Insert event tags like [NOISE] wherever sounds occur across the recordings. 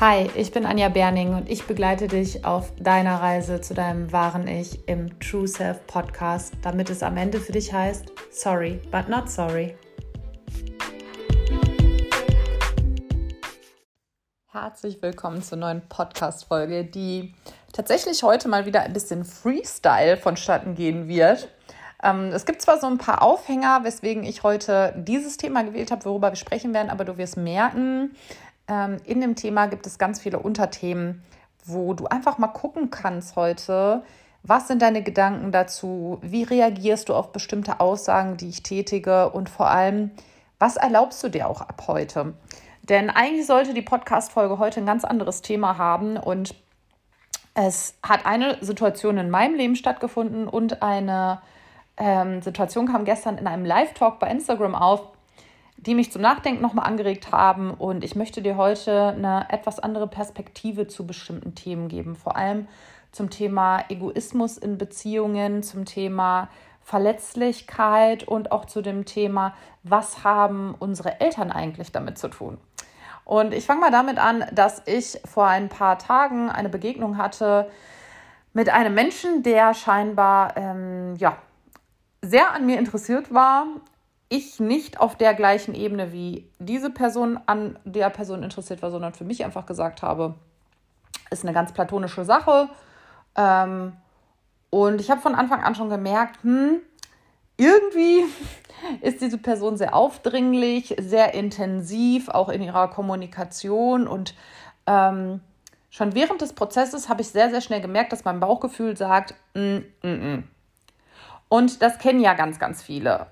Hi, ich bin Anja Berning und ich begleite dich auf deiner Reise zu deinem wahren Ich im True Self Podcast, damit es am Ende für dich heißt, sorry, but not sorry. Herzlich willkommen zur neuen Podcast-Folge, die tatsächlich heute mal wieder ein bisschen Freestyle vonstatten gehen wird. Ähm, es gibt zwar so ein paar Aufhänger, weswegen ich heute dieses Thema gewählt habe, worüber wir sprechen werden, aber du wirst merken, in dem Thema gibt es ganz viele Unterthemen, wo du einfach mal gucken kannst heute, was sind deine Gedanken dazu? Wie reagierst du auf bestimmte Aussagen, die ich tätige? Und vor allem, was erlaubst du dir auch ab heute? Denn eigentlich sollte die Podcast-Folge heute ein ganz anderes Thema haben. Und es hat eine Situation in meinem Leben stattgefunden und eine ähm, Situation kam gestern in einem Live-Talk bei Instagram auf, die mich zum Nachdenken nochmal angeregt haben. Und ich möchte dir heute eine etwas andere Perspektive zu bestimmten Themen geben. Vor allem zum Thema Egoismus in Beziehungen, zum Thema Verletzlichkeit und auch zu dem Thema, was haben unsere Eltern eigentlich damit zu tun. Und ich fange mal damit an, dass ich vor ein paar Tagen eine Begegnung hatte mit einem Menschen, der scheinbar ähm, ja, sehr an mir interessiert war, ich nicht auf der gleichen Ebene wie diese Person an der Person interessiert war, sondern für mich einfach gesagt habe, ist eine ganz platonische Sache. Ähm, und ich habe von Anfang an schon gemerkt, hm, irgendwie [LAUGHS] ist diese Person sehr aufdringlich, sehr intensiv, auch in ihrer Kommunikation. Und ähm, schon während des Prozesses habe ich sehr, sehr schnell gemerkt, dass mein Bauchgefühl sagt, mm, mm, mm. und das kennen ja ganz, ganz viele.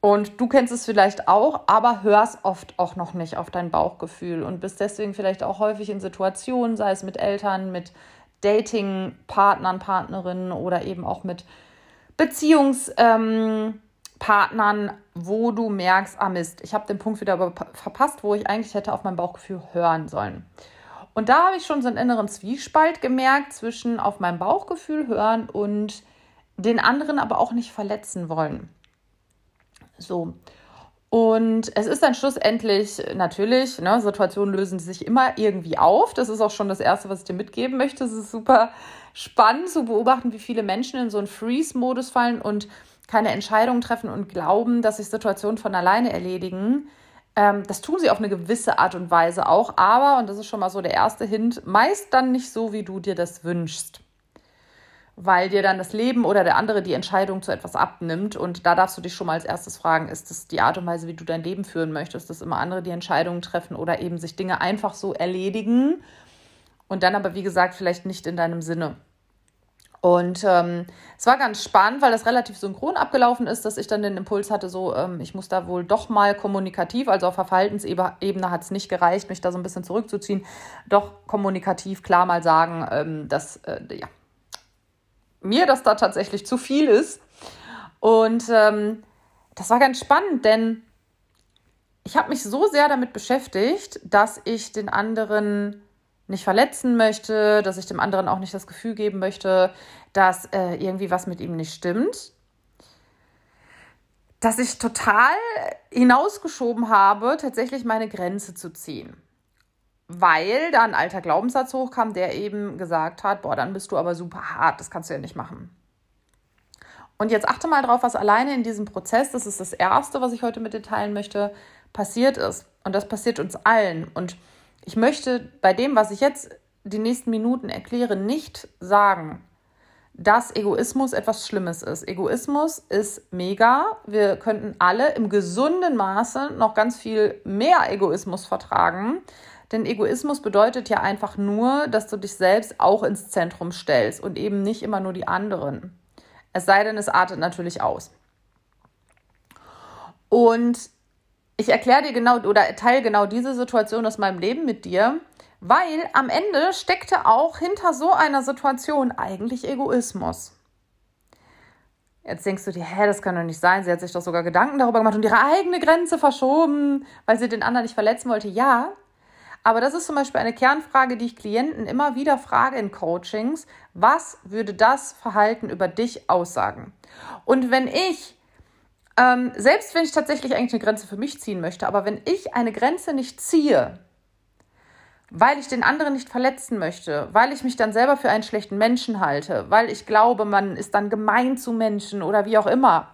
Und du kennst es vielleicht auch, aber hörst oft auch noch nicht auf dein Bauchgefühl und bist deswegen vielleicht auch häufig in Situationen, sei es mit Eltern, mit Dating-Partnern, Partnerinnen oder eben auch mit Beziehungspartnern, ähm, wo du merkst, ah Mist, ich habe den Punkt wieder verpasst, wo ich eigentlich hätte auf mein Bauchgefühl hören sollen. Und da habe ich schon so einen inneren Zwiespalt gemerkt zwischen auf mein Bauchgefühl hören und den anderen aber auch nicht verletzen wollen. So. Und es ist dann schlussendlich natürlich, ne, Situationen lösen sich immer irgendwie auf. Das ist auch schon das Erste, was ich dir mitgeben möchte. Es ist super spannend zu beobachten, wie viele Menschen in so einen Freeze-Modus fallen und keine Entscheidungen treffen und glauben, dass sich Situationen von alleine erledigen. Ähm, das tun sie auf eine gewisse Art und Weise auch, aber, und das ist schon mal so der erste Hint, meist dann nicht so, wie du dir das wünschst weil dir dann das Leben oder der andere die Entscheidung zu etwas abnimmt. Und da darfst du dich schon mal als erstes fragen, ist das die Art und Weise, wie du dein Leben führen möchtest, dass immer andere die Entscheidungen treffen oder eben sich Dinge einfach so erledigen und dann aber, wie gesagt, vielleicht nicht in deinem Sinne. Und ähm, es war ganz spannend, weil das relativ synchron abgelaufen ist, dass ich dann den Impuls hatte, so, ähm, ich muss da wohl doch mal kommunikativ, also auf Verhaltensebene hat es nicht gereicht, mich da so ein bisschen zurückzuziehen, doch kommunikativ klar mal sagen, ähm, dass, äh, ja, mir das da tatsächlich zu viel ist. Und ähm, das war ganz spannend, denn ich habe mich so sehr damit beschäftigt, dass ich den anderen nicht verletzen möchte, dass ich dem anderen auch nicht das Gefühl geben möchte, dass äh, irgendwie was mit ihm nicht stimmt, dass ich total hinausgeschoben habe, tatsächlich meine Grenze zu ziehen weil da ein alter Glaubenssatz hochkam, der eben gesagt hat, boah, dann bist du aber super hart, das kannst du ja nicht machen. Und jetzt achte mal drauf, was alleine in diesem Prozess, das ist das Erste, was ich heute mit dir teilen möchte, passiert ist. Und das passiert uns allen. Und ich möchte bei dem, was ich jetzt die nächsten Minuten erkläre, nicht sagen, dass Egoismus etwas Schlimmes ist. Egoismus ist mega. Wir könnten alle im gesunden Maße noch ganz viel mehr Egoismus vertragen. Denn Egoismus bedeutet ja einfach nur, dass du dich selbst auch ins Zentrum stellst und eben nicht immer nur die anderen. Es sei denn, es artet natürlich aus. Und ich erkläre dir genau oder teile genau diese Situation aus meinem Leben mit dir, weil am Ende steckte auch hinter so einer Situation eigentlich Egoismus. Jetzt denkst du dir, hä, das kann doch nicht sein. Sie hat sich doch sogar Gedanken darüber gemacht und ihre eigene Grenze verschoben, weil sie den anderen nicht verletzen wollte. Ja, aber das ist zum Beispiel eine Kernfrage, die ich Klienten immer wieder frage in Coachings. Was würde das Verhalten über dich aussagen? Und wenn ich, ähm, selbst wenn ich tatsächlich eigentlich eine Grenze für mich ziehen möchte, aber wenn ich eine Grenze nicht ziehe, weil ich den anderen nicht verletzen möchte, weil ich mich dann selber für einen schlechten Menschen halte, weil ich glaube, man ist dann gemein zu Menschen oder wie auch immer,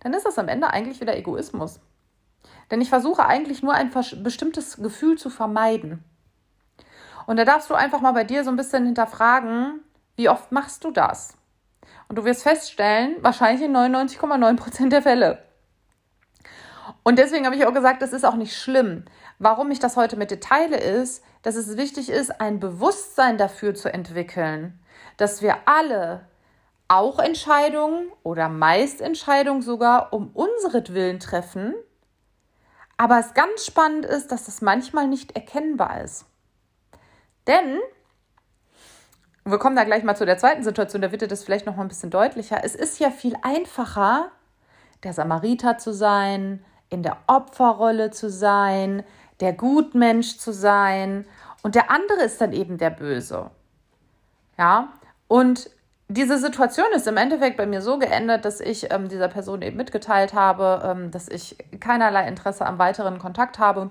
dann ist das am Ende eigentlich wieder Egoismus. Denn ich versuche eigentlich nur ein bestimmtes Gefühl zu vermeiden. Und da darfst du einfach mal bei dir so ein bisschen hinterfragen, wie oft machst du das? Und du wirst feststellen, wahrscheinlich in 99,9 Prozent der Fälle. Und deswegen habe ich auch gesagt, das ist auch nicht schlimm. Warum ich das heute mit dir teile, ist, dass es wichtig ist, ein Bewusstsein dafür zu entwickeln, dass wir alle auch Entscheidungen oder meist Entscheidungen sogar um unseren treffen, aber es ganz spannend ist, dass das manchmal nicht erkennbar ist. Denn wir kommen da gleich mal zu der zweiten Situation, da wird dir das vielleicht noch mal ein bisschen deutlicher. Es ist ja viel einfacher, der Samariter zu sein, in der Opferrolle zu sein, der Gutmensch zu sein und der andere ist dann eben der Böse. Ja, und diese Situation ist im Endeffekt bei mir so geendet, dass ich ähm, dieser Person eben mitgeteilt habe, ähm, dass ich keinerlei Interesse am weiteren Kontakt habe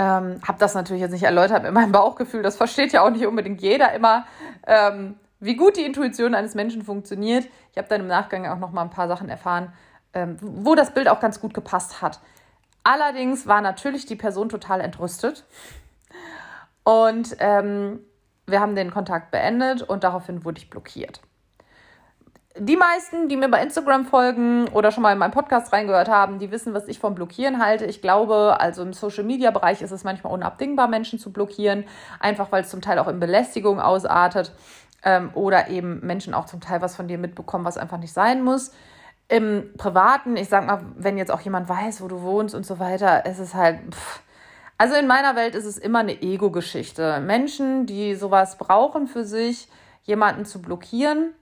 ähm, habe das natürlich jetzt nicht erläutert mit meinem Bauchgefühl. Das versteht ja auch nicht unbedingt jeder immer, ähm, wie gut die Intuition eines Menschen funktioniert. Ich habe dann im Nachgang auch noch mal ein paar Sachen erfahren, ähm, wo das Bild auch ganz gut gepasst hat. Allerdings war natürlich die Person total entrüstet. Und ähm, wir haben den Kontakt beendet und daraufhin wurde ich blockiert die meisten, die mir bei Instagram folgen oder schon mal in meinen Podcast reingehört haben, die wissen, was ich vom Blockieren halte. Ich glaube, also im Social Media Bereich ist es manchmal unabdingbar, Menschen zu blockieren, einfach weil es zum Teil auch in Belästigung ausartet ähm, oder eben Menschen auch zum Teil was von dir mitbekommen, was einfach nicht sein muss. Im Privaten, ich sag mal, wenn jetzt auch jemand weiß, wo du wohnst und so weiter, ist es halt. Pff. Also in meiner Welt ist es immer eine Ego-Geschichte. Menschen, die sowas brauchen für sich, jemanden zu blockieren,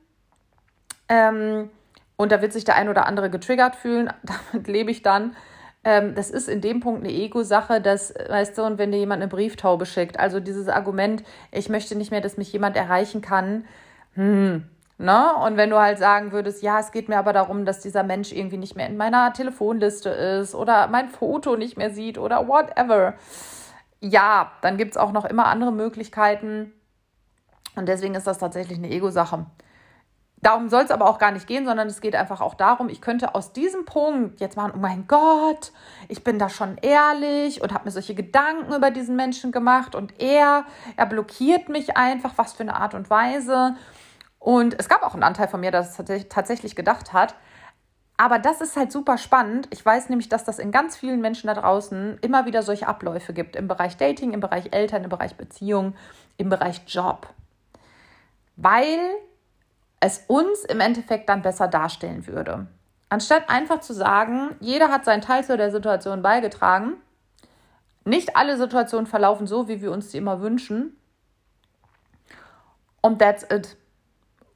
ähm, und da wird sich der ein oder andere getriggert fühlen. [LAUGHS] Damit lebe ich dann. Ähm, das ist in dem Punkt eine Ego-Sache, dass, weißt du, und wenn dir jemand eine Brieftaube schickt, also dieses Argument, ich möchte nicht mehr, dass mich jemand erreichen kann, hm, Ne? Und wenn du halt sagen würdest, ja, es geht mir aber darum, dass dieser Mensch irgendwie nicht mehr in meiner Telefonliste ist oder mein Foto nicht mehr sieht oder whatever. Ja, dann gibt es auch noch immer andere Möglichkeiten. Und deswegen ist das tatsächlich eine Ego-Sache. Darum soll es aber auch gar nicht gehen, sondern es geht einfach auch darum, ich könnte aus diesem Punkt jetzt machen, oh mein Gott, ich bin da schon ehrlich und habe mir solche Gedanken über diesen Menschen gemacht und er, er blockiert mich einfach, was für eine Art und Weise. Und es gab auch einen Anteil von mir, der das tatsächlich gedacht hat. Aber das ist halt super spannend. Ich weiß nämlich, dass das in ganz vielen Menschen da draußen immer wieder solche Abläufe gibt. Im Bereich Dating, im Bereich Eltern, im Bereich Beziehung, im Bereich Job. Weil es uns im Endeffekt dann besser darstellen würde. Anstatt einfach zu sagen, jeder hat seinen Teil zu der Situation beigetragen, nicht alle Situationen verlaufen so, wie wir uns sie immer wünschen. Und that's it.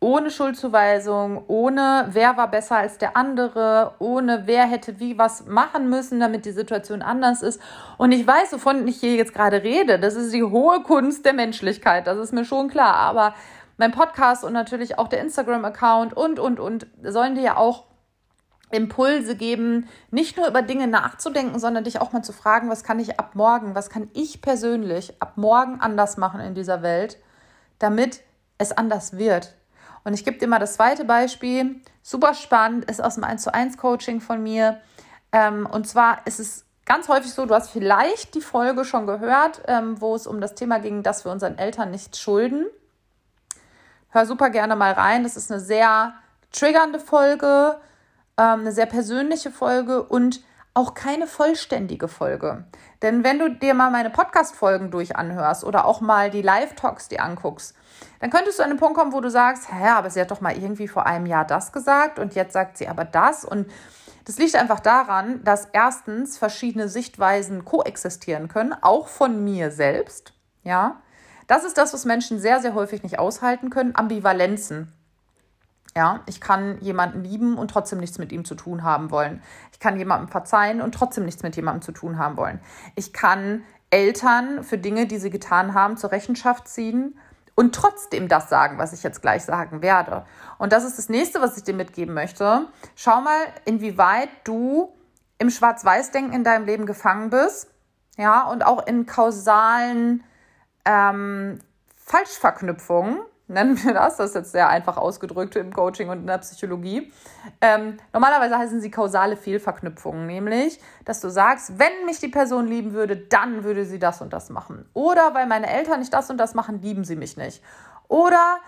Ohne Schuldzuweisung, ohne wer war besser als der andere, ohne wer hätte wie was machen müssen, damit die Situation anders ist. Und ich weiß, wovon ich hier jetzt gerade rede. Das ist die hohe Kunst der Menschlichkeit. Das ist mir schon klar. Aber mein Podcast und natürlich auch der Instagram-Account und, und, und sollen dir ja auch Impulse geben, nicht nur über Dinge nachzudenken, sondern dich auch mal zu fragen, was kann ich ab morgen, was kann ich persönlich ab morgen anders machen in dieser Welt, damit es anders wird. Und ich gebe dir mal das zweite Beispiel, super spannend, ist aus dem 1 zu 1 Coaching von mir. Ähm, und zwar ist es ganz häufig so, du hast vielleicht die Folge schon gehört, ähm, wo es um das Thema ging, dass wir unseren Eltern nichts schulden. Hör super gerne mal rein. Das ist eine sehr triggernde Folge, ähm, eine sehr persönliche Folge und auch keine vollständige Folge. Denn wenn du dir mal meine Podcast-Folgen durch anhörst oder auch mal die Live-Talks dir anguckst, dann könntest du an den Punkt kommen, wo du sagst, hä, aber sie hat doch mal irgendwie vor einem Jahr das gesagt und jetzt sagt sie aber das. Und das liegt einfach daran, dass erstens verschiedene Sichtweisen koexistieren können, auch von mir selbst, ja. Das ist das, was Menschen sehr, sehr häufig nicht aushalten können. Ambivalenzen. Ja, ich kann jemanden lieben und trotzdem nichts mit ihm zu tun haben wollen. Ich kann jemandem verzeihen und trotzdem nichts mit jemandem zu tun haben wollen. Ich kann Eltern für Dinge, die sie getan haben, zur Rechenschaft ziehen und trotzdem das sagen, was ich jetzt gleich sagen werde. Und das ist das nächste, was ich dir mitgeben möchte. Schau mal, inwieweit du im Schwarz-Weiß-Denken in deinem Leben gefangen bist ja, und auch in kausalen ähm, Falschverknüpfungen, nennen wir das, das ist jetzt sehr einfach ausgedrückt im Coaching und in der Psychologie. Ähm, normalerweise heißen sie kausale Fehlverknüpfungen, nämlich, dass du sagst, wenn mich die Person lieben würde, dann würde sie das und das machen. Oder weil meine Eltern nicht das und das machen, lieben sie mich nicht. Oder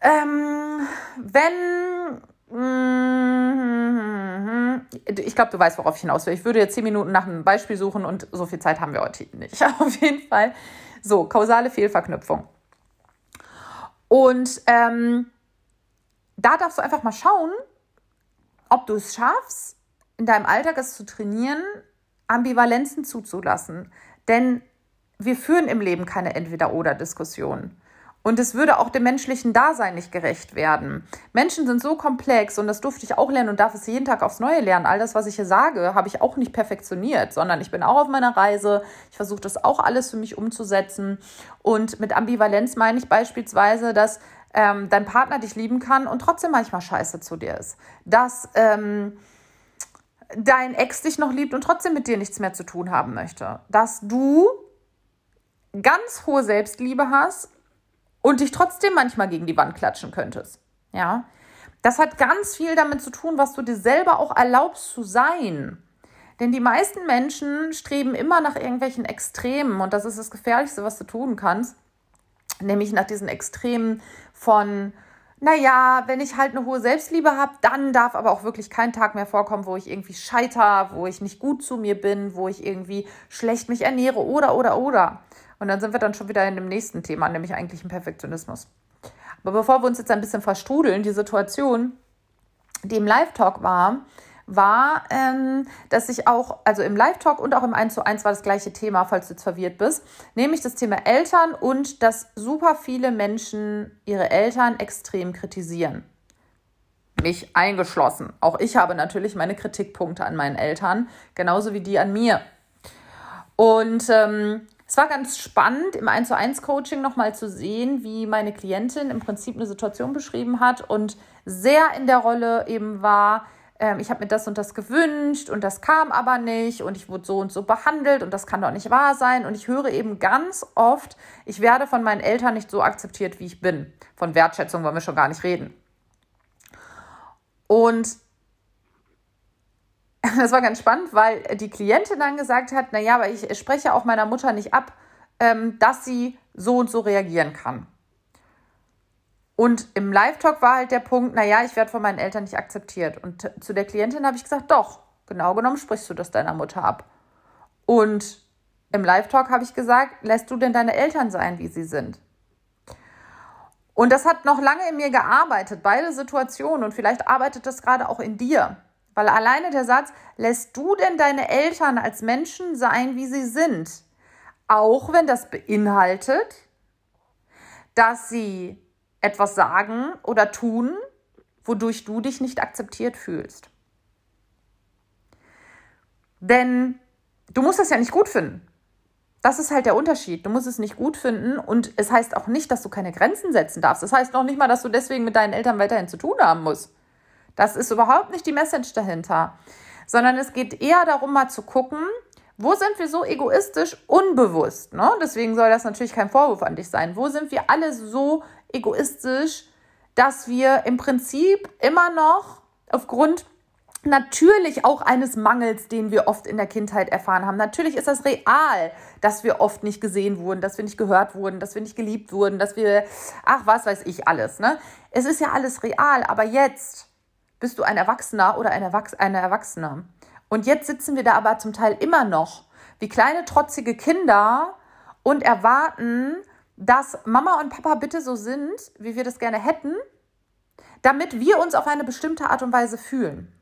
ähm, wenn ich glaube, du weißt, worauf ich hinaus will. Ich würde jetzt zehn Minuten nach einem Beispiel suchen und so viel Zeit haben wir heute nicht. Auf jeden Fall. So, kausale Fehlverknüpfung. Und ähm, da darfst du einfach mal schauen, ob du es schaffst, in deinem Alltag es zu trainieren, Ambivalenzen zuzulassen. Denn wir führen im Leben keine Entweder-Oder-Diskussion. Und es würde auch dem menschlichen Dasein nicht gerecht werden. Menschen sind so komplex und das durfte ich auch lernen und darf es jeden Tag aufs Neue lernen. All das, was ich hier sage, habe ich auch nicht perfektioniert, sondern ich bin auch auf meiner Reise. Ich versuche das auch alles für mich umzusetzen. Und mit Ambivalenz meine ich beispielsweise, dass ähm, dein Partner dich lieben kann und trotzdem manchmal scheiße zu dir ist. Dass ähm, dein Ex dich noch liebt und trotzdem mit dir nichts mehr zu tun haben möchte. Dass du ganz hohe Selbstliebe hast und dich trotzdem manchmal gegen die Wand klatschen könntest. Ja, das hat ganz viel damit zu tun, was du dir selber auch erlaubst zu sein. Denn die meisten Menschen streben immer nach irgendwelchen Extremen und das ist das Gefährlichste, was du tun kannst. Nämlich nach diesen Extremen von, naja, wenn ich halt eine hohe Selbstliebe habe, dann darf aber auch wirklich kein Tag mehr vorkommen, wo ich irgendwie scheiter, wo ich nicht gut zu mir bin, wo ich irgendwie schlecht mich ernähre oder, oder, oder. Und dann sind wir dann schon wieder in dem nächsten Thema, nämlich eigentlich im Perfektionismus. Aber bevor wir uns jetzt ein bisschen verstrudeln, die Situation, die im Live-Talk war, war, ähm, dass ich auch, also im Live-Talk und auch im 1 zu 1 war das gleiche Thema, falls du jetzt verwirrt bist, nämlich das Thema Eltern und dass super viele Menschen ihre Eltern extrem kritisieren. Mich eingeschlossen. Auch ich habe natürlich meine Kritikpunkte an meinen Eltern, genauso wie die an mir. Und ähm, es war ganz spannend, im 1 zu 1 Coaching nochmal zu sehen, wie meine Klientin im Prinzip eine Situation beschrieben hat und sehr in der Rolle eben war, ähm, ich habe mir das und das gewünscht und das kam aber nicht und ich wurde so und so behandelt und das kann doch nicht wahr sein. Und ich höre eben ganz oft, ich werde von meinen Eltern nicht so akzeptiert, wie ich bin. Von Wertschätzung wollen wir schon gar nicht reden. Und [LAUGHS] das war ganz spannend, weil die Klientin dann gesagt hat, naja, aber ich spreche auch meiner Mutter nicht ab, ähm, dass sie so und so reagieren kann. Und im Live-Talk war halt der Punkt, naja, ich werde von meinen Eltern nicht akzeptiert. Und zu der Klientin habe ich gesagt, doch, genau genommen sprichst du das deiner Mutter ab. Und im Live-Talk habe ich gesagt, lässt du denn deine Eltern sein, wie sie sind? Und das hat noch lange in mir gearbeitet, beide Situationen. Und vielleicht arbeitet das gerade auch in dir. Weil alleine der Satz, lässt du denn deine Eltern als Menschen sein, wie sie sind? Auch wenn das beinhaltet, dass sie etwas sagen oder tun, wodurch du dich nicht akzeptiert fühlst. Denn du musst das ja nicht gut finden. Das ist halt der Unterschied. Du musst es nicht gut finden und es heißt auch nicht, dass du keine Grenzen setzen darfst. Das heißt noch nicht mal, dass du deswegen mit deinen Eltern weiterhin zu tun haben musst. Das ist überhaupt nicht die Message dahinter, sondern es geht eher darum, mal zu gucken, wo sind wir so egoistisch unbewusst? Ne? Deswegen soll das natürlich kein Vorwurf an dich sein. Wo sind wir alle so egoistisch, dass wir im Prinzip immer noch aufgrund natürlich auch eines Mangels, den wir oft in der Kindheit erfahren haben. Natürlich ist das real, dass wir oft nicht gesehen wurden, dass wir nicht gehört wurden, dass wir nicht geliebt wurden, dass wir, ach, was weiß ich alles. Ne? Es ist ja alles real, aber jetzt bist du ein Erwachsener oder ein Erwachs eine Erwachsene. Und jetzt sitzen wir da aber zum Teil immer noch wie kleine trotzige Kinder und erwarten, dass Mama und Papa bitte so sind, wie wir das gerne hätten, damit wir uns auf eine bestimmte Art und Weise fühlen.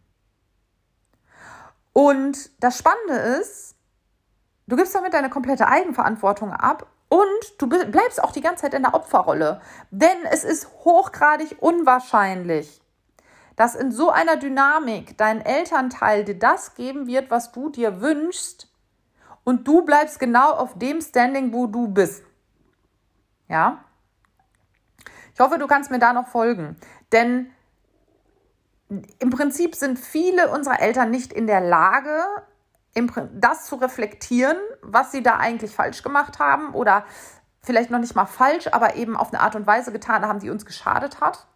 Und das Spannende ist, du gibst damit deine komplette Eigenverantwortung ab und du bleibst auch die ganze Zeit in der Opferrolle. Denn es ist hochgradig unwahrscheinlich, dass in so einer Dynamik dein Elternteil dir das geben wird, was du dir wünschst und du bleibst genau auf dem Standing, wo du bist. Ja? Ich hoffe, du kannst mir da noch folgen, denn im Prinzip sind viele unserer Eltern nicht in der Lage, das zu reflektieren, was sie da eigentlich falsch gemacht haben oder vielleicht noch nicht mal falsch, aber eben auf eine Art und Weise getan haben, die uns geschadet hat.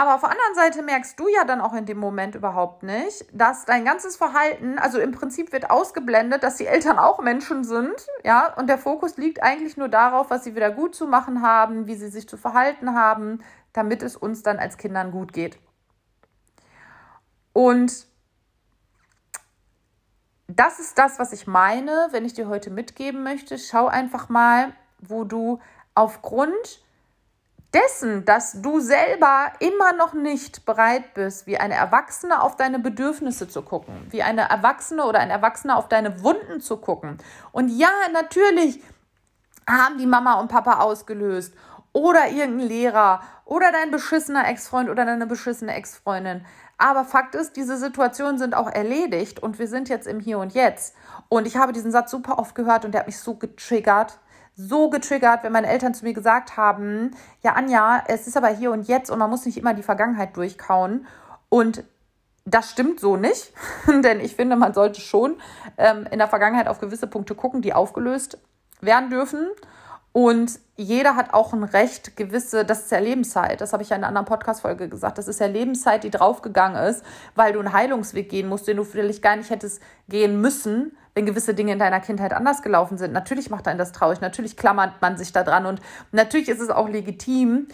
Aber auf der anderen Seite merkst du ja dann auch in dem Moment überhaupt nicht, dass dein ganzes Verhalten, also im Prinzip wird ausgeblendet, dass die Eltern auch Menschen sind, ja, und der Fokus liegt eigentlich nur darauf, was sie wieder gut zu machen haben, wie sie sich zu verhalten haben, damit es uns dann als Kindern gut geht. Und das ist das, was ich meine, wenn ich dir heute mitgeben möchte. Schau einfach mal, wo du aufgrund dessen, dass du selber immer noch nicht bereit bist, wie eine Erwachsene auf deine Bedürfnisse zu gucken, wie eine Erwachsene oder ein Erwachsener auf deine Wunden zu gucken. Und ja, natürlich haben die Mama und Papa ausgelöst oder irgendein Lehrer oder dein beschissener Ex-Freund oder deine beschissene Ex-Freundin. Aber Fakt ist, diese Situationen sind auch erledigt und wir sind jetzt im Hier und Jetzt. Und ich habe diesen Satz super oft gehört und der hat mich so getriggert so getriggert, wenn meine Eltern zu mir gesagt haben, ja Anja, es ist aber hier und jetzt und man muss nicht immer die Vergangenheit durchkauen. Und das stimmt so nicht, [LAUGHS] denn ich finde, man sollte schon ähm, in der Vergangenheit auf gewisse Punkte gucken, die aufgelöst werden dürfen. Und jeder hat auch ein Recht, gewisse, das ist ja Lebenszeit, das habe ich ja in einer anderen Podcast-Folge gesagt, das ist ja Lebenszeit, die draufgegangen ist, weil du einen Heilungsweg gehen musst, den du vielleicht gar nicht hättest gehen müssen, wenn gewisse Dinge in deiner Kindheit anders gelaufen sind. Natürlich macht einen das traurig, natürlich klammert man sich da dran und natürlich ist es auch legitim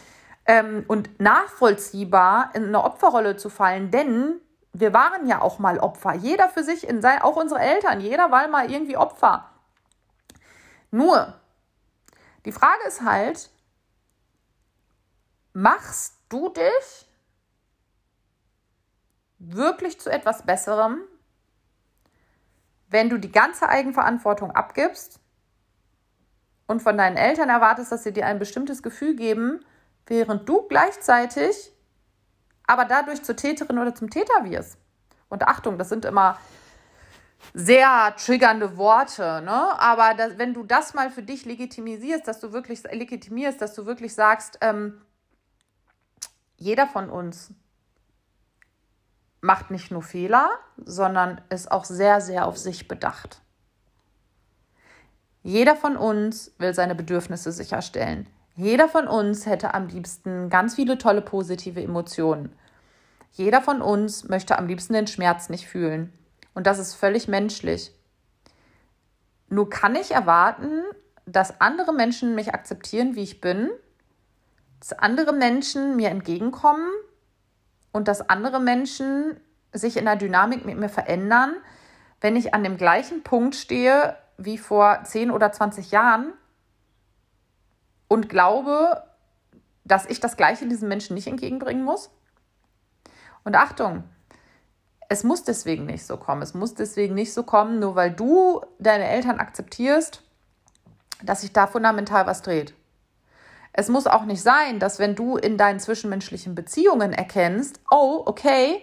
ähm, und nachvollziehbar, in eine Opferrolle zu fallen, denn wir waren ja auch mal Opfer. Jeder für sich, in sein, auch unsere Eltern, jeder war mal irgendwie Opfer. Nur, die Frage ist halt, machst du dich wirklich zu etwas Besserem, wenn du die ganze Eigenverantwortung abgibst und von deinen Eltern erwartest, dass sie dir ein bestimmtes Gefühl geben, während du gleichzeitig aber dadurch zur Täterin oder zum Täter wirst. Und Achtung, das sind immer sehr triggernde Worte, ne? Aber das, wenn du das mal für dich legitimisierst, dass du wirklich legitimierst, dass du wirklich sagst, ähm, jeder von uns macht nicht nur Fehler, sondern ist auch sehr, sehr auf sich bedacht. Jeder von uns will seine Bedürfnisse sicherstellen. Jeder von uns hätte am liebsten ganz viele tolle positive Emotionen. Jeder von uns möchte am liebsten den Schmerz nicht fühlen. Und das ist völlig menschlich. Nur kann ich erwarten, dass andere Menschen mich akzeptieren, wie ich bin, dass andere Menschen mir entgegenkommen und dass andere Menschen sich in der Dynamik mit mir verändern, wenn ich an dem gleichen Punkt stehe wie vor 10 oder 20 Jahren und glaube, dass ich das Gleiche diesen Menschen nicht entgegenbringen muss. Und Achtung, es muss deswegen nicht so kommen. Es muss deswegen nicht so kommen, nur weil du deine Eltern akzeptierst, dass sich da fundamental was dreht. Es muss auch nicht sein, dass wenn du in deinen zwischenmenschlichen Beziehungen erkennst, oh, okay,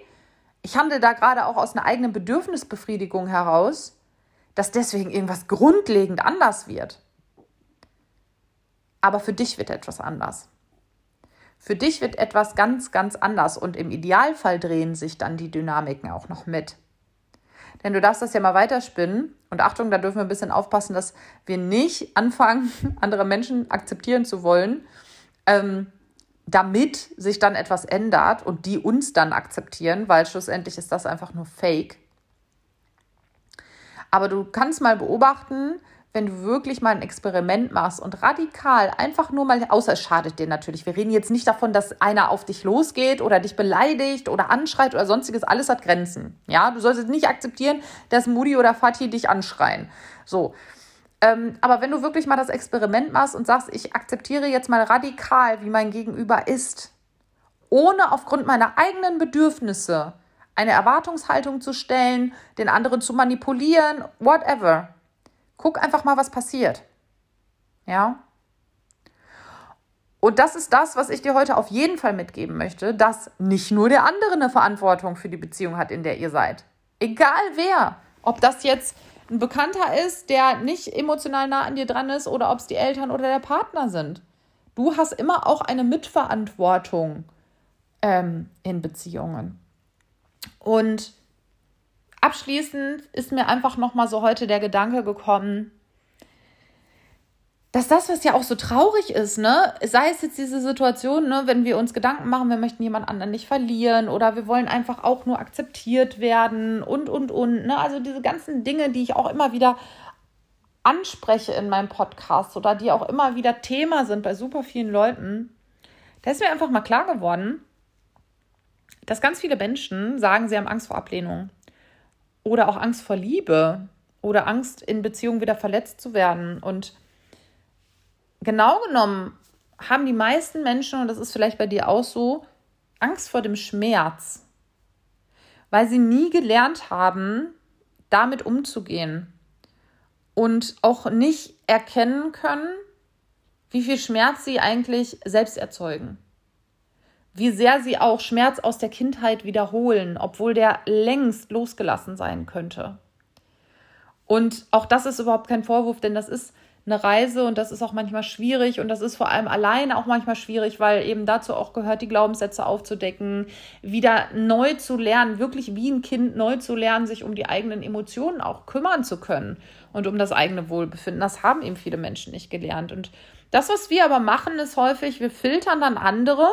ich handle da gerade auch aus einer eigenen Bedürfnisbefriedigung heraus, dass deswegen irgendwas grundlegend anders wird. Aber für dich wird etwas anders. Für dich wird etwas ganz, ganz anders und im Idealfall drehen sich dann die Dynamiken auch noch mit. Denn du darfst das ja mal weiterspinnen. Und Achtung, da dürfen wir ein bisschen aufpassen, dass wir nicht anfangen, [LAUGHS] andere Menschen akzeptieren zu wollen, ähm, damit sich dann etwas ändert und die uns dann akzeptieren, weil schlussendlich ist das einfach nur Fake. Aber du kannst mal beobachten, wenn du wirklich mal ein Experiment machst und radikal einfach nur mal, außer es schadet dir natürlich. Wir reden jetzt nicht davon, dass einer auf dich losgeht oder dich beleidigt oder anschreit oder sonstiges. Alles hat Grenzen. Ja, du sollst nicht akzeptieren, dass Moody oder Fatih dich anschreien. So. Ähm, aber wenn du wirklich mal das Experiment machst und sagst, ich akzeptiere jetzt mal radikal, wie mein Gegenüber ist, ohne aufgrund meiner eigenen Bedürfnisse eine Erwartungshaltung zu stellen, den anderen zu manipulieren, whatever Guck einfach mal, was passiert. Ja? Und das ist das, was ich dir heute auf jeden Fall mitgeben möchte, dass nicht nur der andere eine Verantwortung für die Beziehung hat, in der ihr seid. Egal wer. Ob das jetzt ein Bekannter ist, der nicht emotional nah an dir dran ist, oder ob es die Eltern oder der Partner sind. Du hast immer auch eine Mitverantwortung ähm, in Beziehungen. Und abschließend ist mir einfach nochmal so heute der Gedanke gekommen, dass das, was ja auch so traurig ist, ne, sei es jetzt diese Situation, ne, wenn wir uns Gedanken machen, wir möchten jemand anderen nicht verlieren oder wir wollen einfach auch nur akzeptiert werden und, und, und, ne, also diese ganzen Dinge, die ich auch immer wieder anspreche in meinem Podcast oder die auch immer wieder Thema sind bei super vielen Leuten, da ist mir einfach mal klar geworden, dass ganz viele Menschen sagen, sie haben Angst vor Ablehnung oder auch Angst vor Liebe oder Angst in Beziehungen wieder verletzt zu werden. Und genau genommen haben die meisten Menschen, und das ist vielleicht bei dir auch so, Angst vor dem Schmerz, weil sie nie gelernt haben, damit umzugehen und auch nicht erkennen können, wie viel Schmerz sie eigentlich selbst erzeugen. Wie sehr sie auch Schmerz aus der Kindheit wiederholen, obwohl der längst losgelassen sein könnte. Und auch das ist überhaupt kein Vorwurf, denn das ist eine Reise und das ist auch manchmal schwierig und das ist vor allem alleine auch manchmal schwierig, weil eben dazu auch gehört, die Glaubenssätze aufzudecken, wieder neu zu lernen, wirklich wie ein Kind neu zu lernen, sich um die eigenen Emotionen auch kümmern zu können und um das eigene Wohlbefinden. Das haben eben viele Menschen nicht gelernt. Und das, was wir aber machen, ist häufig, wir filtern dann andere,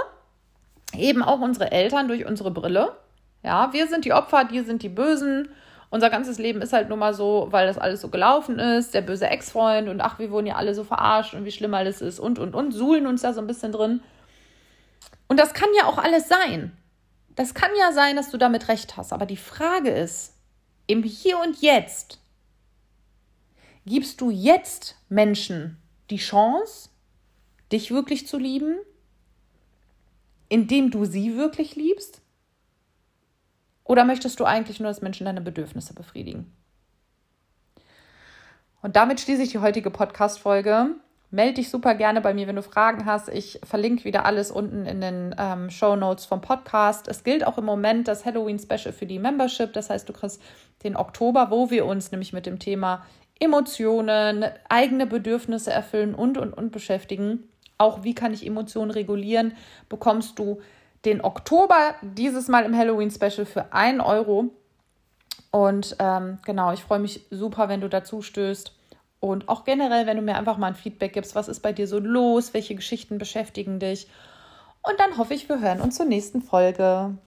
eben auch unsere Eltern durch unsere Brille. Ja, wir sind die Opfer, die sind die Bösen unser ganzes Leben ist halt nun mal so, weil das alles so gelaufen ist, der böse Ex-Freund und ach, wir wurden ja alle so verarscht und wie schlimm alles ist und und und, suhlen uns da so ein bisschen drin. Und das kann ja auch alles sein. Das kann ja sein, dass du damit recht hast. Aber die Frage ist, im Hier und Jetzt, gibst du jetzt Menschen die Chance, dich wirklich zu lieben, indem du sie wirklich liebst? Oder möchtest du eigentlich nur, dass Menschen deine Bedürfnisse befriedigen? Und damit schließe ich die heutige Podcast-Folge. Melde dich super gerne bei mir, wenn du Fragen hast. Ich verlinke wieder alles unten in den ähm, Show Notes vom Podcast. Es gilt auch im Moment das Halloween-Special für die Membership. Das heißt, du kriegst den Oktober, wo wir uns nämlich mit dem Thema Emotionen, eigene Bedürfnisse erfüllen und und und beschäftigen. Auch wie kann ich Emotionen regulieren, bekommst du den Oktober dieses Mal im Halloween-Special für 1 Euro. Und ähm, genau, ich freue mich super, wenn du dazu stößt. Und auch generell, wenn du mir einfach mal ein Feedback gibst, was ist bei dir so los, welche Geschichten beschäftigen dich. Und dann hoffe ich, wir hören uns zur nächsten Folge.